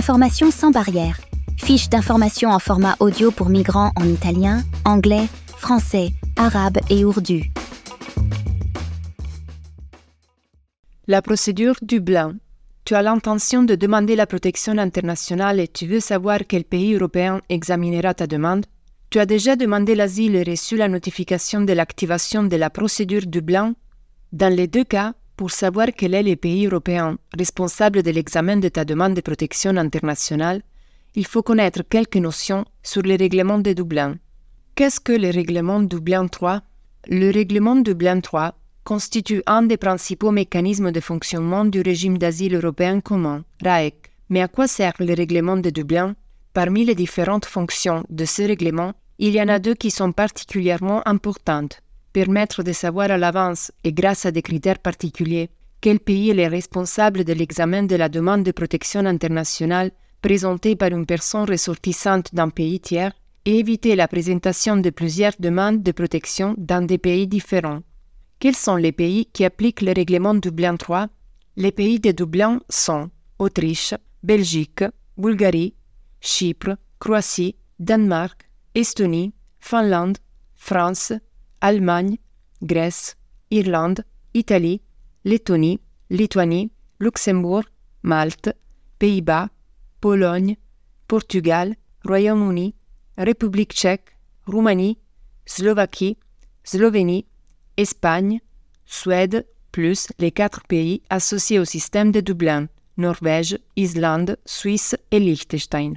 Information sans barrière. Fiche d'information en format audio pour migrants en italien, anglais, français, arabe et ourdu. La procédure Dublin. Tu as l'intention de demander la protection internationale et tu veux savoir quel pays européen examinera ta demande? Tu as déjà demandé l'asile et reçu la notification de l'activation de la procédure Dublin Dans les deux cas, pour savoir quel est le pays européen responsable de l'examen de ta demande de protection internationale, il faut connaître quelques notions sur les règlements de Dublin. Qu'est-ce que le règlement Dublin 3 Le règlement Dublin 3 constitue un des principaux mécanismes de fonctionnement du régime d'asile européen commun, RAEC. Mais à quoi sert le règlement de Dublin? Parmi les différentes fonctions de ce règlement, il y en a deux qui sont particulièrement importantes. Permettre de savoir à l'avance et grâce à des critères particuliers quel pays est responsable de l'examen de la demande de protection internationale présentée par une personne ressortissante d'un pays tiers et éviter la présentation de plusieurs demandes de protection dans des pays différents. Quels sont les pays qui appliquent le règlement Dublin 3 Les pays de Dublin sont Autriche, Belgique, Bulgarie, Chypre, Croatie, Danemark, Estonie, Finlande, France, Allemagne, Grèce, Irlande, Italie, Lettonie, Lituanie, Luxembourg, Malte, Pays-Bas, Pologne, Portugal, Royaume-Uni, République tchèque, Roumanie, Slovaquie, Slovénie, Espagne, Suède, plus les quatre pays associés au système de Dublin, Norvège, Islande, Suisse et Liechtenstein.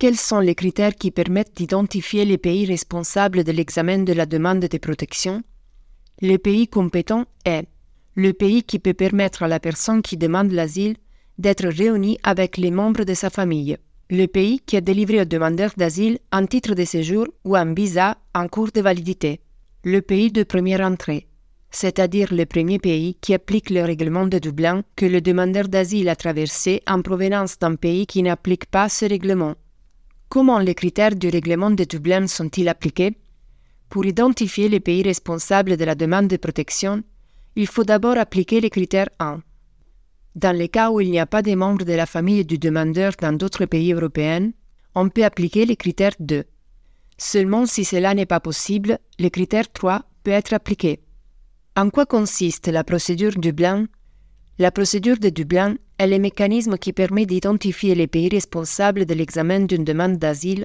Quels sont les critères qui permettent d'identifier les pays responsables de l'examen de la demande de protection? Le pays compétent est le pays qui peut permettre à la personne qui demande l'asile d'être réunie avec les membres de sa famille. Le pays qui a délivré au demandeur d'asile un titre de séjour ou un visa en cours de validité, le pays de première entrée, c'est-à-dire le premier pays qui applique le règlement de Dublin que le demandeur d'asile a traversé en provenance d'un pays qui n'applique pas ce règlement. Comment les critères du règlement de Dublin sont-ils appliqués Pour identifier les pays responsables de la demande de protection, il faut d'abord appliquer les critères 1. Dans les cas où il n'y a pas de membres de la famille du demandeur dans d'autres pays européens, on peut appliquer le critère 2. Seulement si cela n'est pas possible, le critère 3 peut être appliqué. En quoi consiste la procédure Dublin? La procédure de Dublin est le mécanisme qui permet d'identifier les pays responsables de l'examen d'une demande d'asile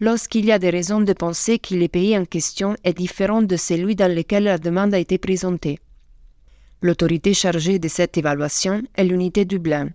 lorsqu'il y a des raisons de penser que le pays en question est différent de celui dans lequel la demande a été présentée. L'autorité chargée de cette évaluation est l'unité Dublin.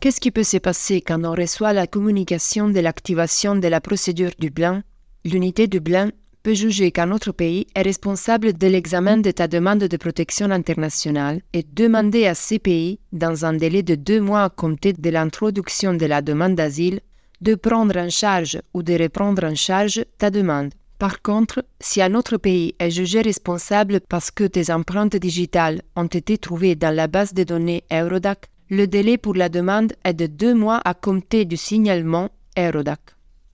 Qu'est-ce qui peut se passer quand on reçoit la communication de l'activation de la procédure Dublin? L'unité Dublin peut juger qu'un autre pays est responsable de l'examen de ta demande de protection internationale et demander à ces pays, dans un délai de deux mois à compter de l'introduction de la demande d'asile, de prendre en charge ou de reprendre en charge ta demande. Par contre, si un autre pays est jugé responsable parce que tes empreintes digitales ont été trouvées dans la base de données Eurodac, le délai pour la demande est de deux mois à compter du signalement Eurodac.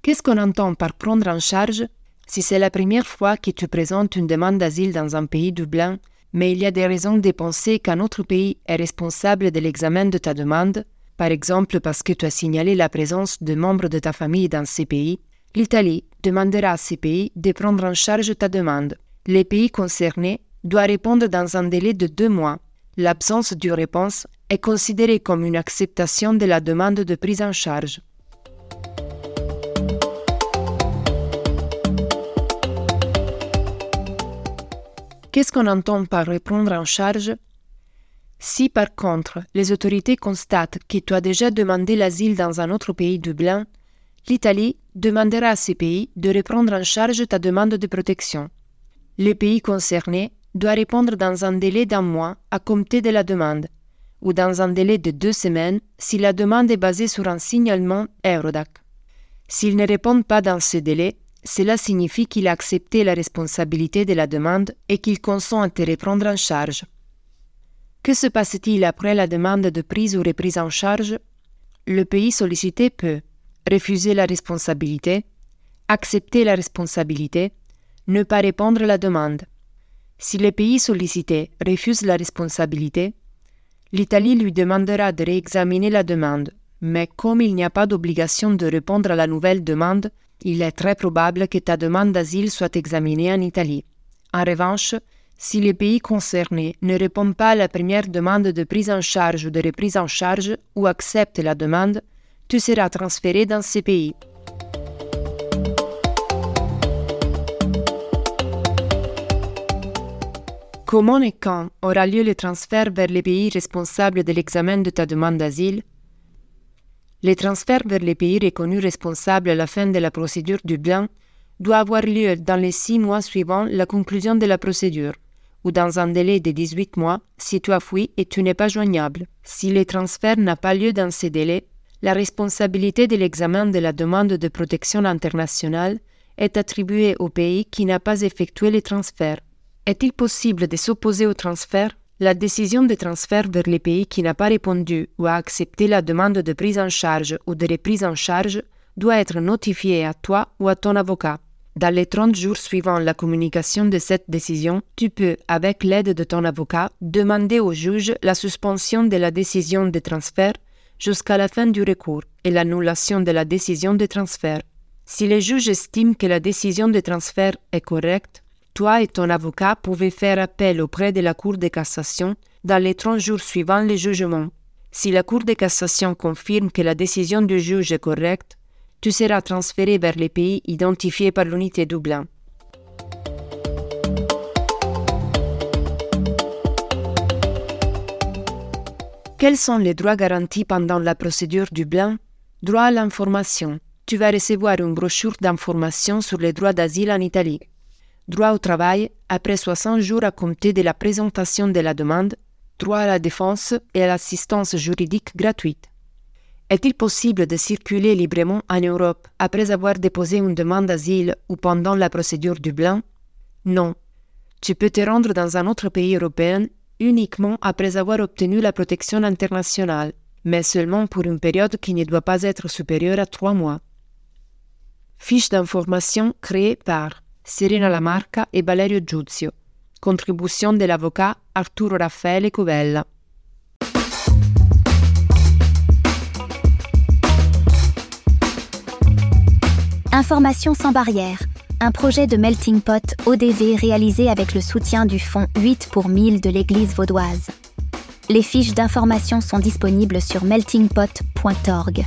Qu'est-ce qu'on entend par prendre en charge? Si c'est la première fois que tu présentes une demande d'asile dans un pays Dublin, mais il y a des raisons de penser qu'un autre pays est responsable de l'examen de ta demande, par exemple parce que tu as signalé la présence de membres de ta famille dans ces pays, l'Italie demandera à ces pays de prendre en charge ta demande. Les pays concernés doivent répondre dans un délai de deux mois. L'absence de réponse est considérée comme une acceptation de la demande de prise en charge. Qu'est-ce qu'on entend par reprendre en charge? Si par contre les autorités constatent que tu as déjà demandé l'asile dans un autre pays Dublin, l'Italie demandera à ces pays de reprendre en charge ta demande de protection. Le pays concerné doit répondre dans un délai d'un mois à compter de la demande, ou dans un délai de deux semaines si la demande est basée sur un signalement Eurodac. S'il ne répond pas dans ce délai, cela signifie qu'il a accepté la responsabilité de la demande et qu'il consent à te reprendre en charge. Que se passe-t-il après la demande de prise ou reprise en charge? Le pays sollicité peut refuser la responsabilité, accepter la responsabilité, ne pas répondre à la demande. Si le pays sollicité refuse la responsabilité, l'Italie lui demandera de réexaminer la demande, mais comme il n'y a pas d'obligation de répondre à la nouvelle demande, il est très probable que ta demande d'asile soit examinée en Italie. En revanche, si les pays concernés ne répondent pas à la première demande de prise en charge ou de reprise en charge ou acceptent la demande, tu seras transféré dans ces pays. Comment et quand aura lieu le transfert vers les pays responsables de l'examen de ta demande d'asile? Le transfert vers les pays reconnus responsables à la fin de la procédure Dublin doit avoir lieu dans les six mois suivant la conclusion de la procédure ou dans un délai de 18 mois si tu as fui et tu n'es pas joignable. Si le transfert n'a pas lieu dans ces délais, la responsabilité de l'examen de la demande de protection internationale est attribuée au pays qui n'a pas effectué le transfert. Est-il possible de s'opposer au transfert? La décision de transfert vers le pays qui n'a pas répondu ou a accepté la demande de prise en charge ou de reprise en charge doit être notifiée à toi ou à ton avocat. Dans les 30 jours suivant la communication de cette décision, tu peux, avec l'aide de ton avocat, demander au juge la suspension de la décision de transfert jusqu'à la fin du recours et l'annulation de la décision de transfert. Si le juge estime que la décision de transfert est correcte, toi et ton avocat pouvez faire appel auprès de la Cour de cassation dans les 30 jours suivant le jugement. Si la Cour de cassation confirme que la décision du juge est correcte, tu seras transféré vers les pays identifiés par l'unité Dublin. Quels sont les droits garantis pendant la procédure Dublin? Droit à l'information. Tu vas recevoir une brochure d'information sur les droits d'asile en Italie. Droit au travail après 60 jours à compter de la présentation de la demande. Droit à la défense et à l'assistance juridique gratuite. Est-il possible de circuler librement en Europe après avoir déposé une demande d'asile ou pendant la procédure Dublin Non. Tu peux te rendre dans un autre pays européen uniquement après avoir obtenu la protection internationale, mais seulement pour une période qui ne doit pas être supérieure à trois mois. Fiche d'information créée par Serena Lamarca et Valerio Giuzio. Contribution de l'avocat Arturo Raffaele Covella. Information sans barrière un projet de Melting Pot ODV réalisé avec le soutien du fonds 8 pour 1000 de l'Église vaudoise. Les fiches d'information sont disponibles sur meltingpot.org.